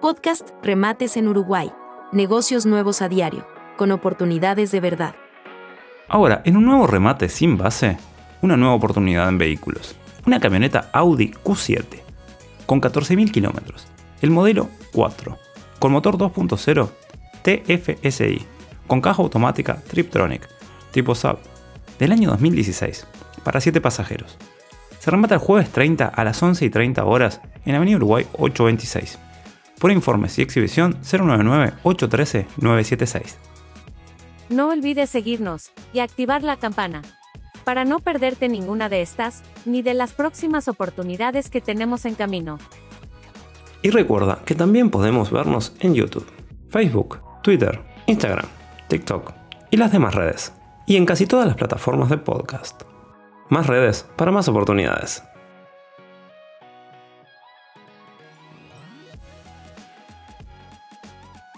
Podcast Remates en Uruguay. Negocios nuevos a diario, con oportunidades de verdad. Ahora, en un nuevo remate sin base, una nueva oportunidad en vehículos. Una camioneta Audi Q7, con 14.000 kilómetros. El modelo 4, con motor 2.0 TFSI, con caja automática Triptronic, tipo SAP, del año 2016, para 7 pasajeros. Se remata el jueves 30 a las 11 y 30 horas en Avenida Uruguay 826. Por informes y exhibición 099-813-976. No olvides seguirnos y activar la campana para no perderte ninguna de estas, ni de las próximas oportunidades que tenemos en camino. Y recuerda que también podemos vernos en YouTube, Facebook, Twitter, Instagram, TikTok y las demás redes. Y en casi todas las plataformas de podcast. Más redes para más oportunidades.